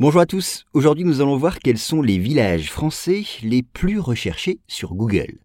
Bonjour à tous, aujourd'hui nous allons voir quels sont les villages français les plus recherchés sur Google.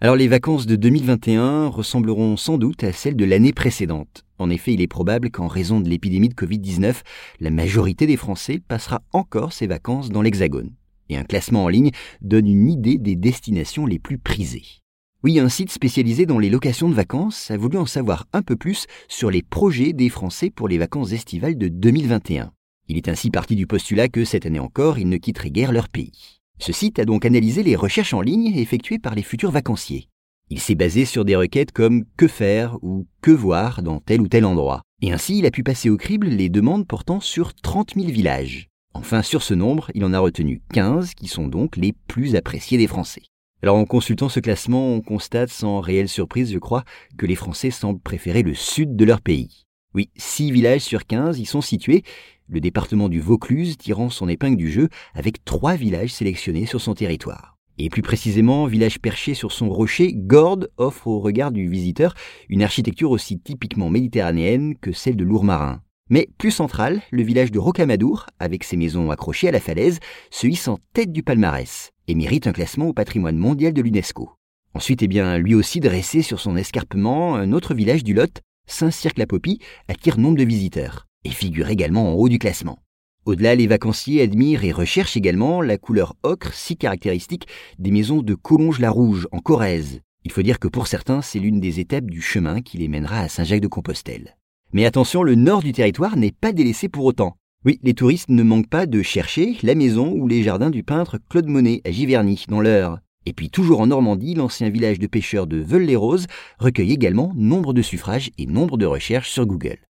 Alors les vacances de 2021 ressembleront sans doute à celles de l'année précédente. En effet, il est probable qu'en raison de l'épidémie de Covid-19, la majorité des Français passera encore ses vacances dans l'Hexagone. Et un classement en ligne donne une idée des destinations les plus prisées. Oui, un site spécialisé dans les locations de vacances a voulu en savoir un peu plus sur les projets des Français pour les vacances estivales de 2021. Il est ainsi parti du postulat que cette année encore, ils ne quitteraient guère leur pays. Ce site a donc analysé les recherches en ligne effectuées par les futurs vacanciers. Il s'est basé sur des requêtes comme que faire ou que voir dans tel ou tel endroit. Et ainsi, il a pu passer au crible les demandes portant sur 30 000 villages. Enfin, sur ce nombre, il en a retenu 15 qui sont donc les plus appréciés des Français. Alors en consultant ce classement, on constate sans réelle surprise, je crois, que les Français semblent préférer le sud de leur pays. Oui, 6 villages sur 15 y sont situés, le département du Vaucluse tirant son épingle du jeu avec trois villages sélectionnés sur son territoire. Et plus précisément, village perché sur son rocher, Gordes offre au regard du visiteur une architecture aussi typiquement méditerranéenne que celle de Lourmarin. Mais plus central, le village de Rocamadour, avec ses maisons accrochées à la falaise, se hisse en tête du palmarès et mérite un classement au patrimoine mondial de l'UNESCO. Ensuite, eh bien, lui aussi dressé sur son escarpement, un autre village du Lot, Saint-Cirque-la-Popie, attire nombre de visiteurs et figure également en haut du classement. Au-delà, les vacanciers admirent et recherchent également la couleur ocre si caractéristique des maisons de Collonges-la-Rouge en Corrèze. Il faut dire que pour certains, c'est l'une des étapes du chemin qui les mènera à Saint-Jacques-de-Compostelle. Mais attention, le nord du territoire n'est pas délaissé pour autant. Oui, les touristes ne manquent pas de chercher la maison ou les jardins du peintre Claude Monet à Giverny, dans l'Eure. Et puis toujours en Normandie, l'ancien village de pêcheurs de Veules-les-Roses recueille également nombre de suffrages et nombre de recherches sur Google.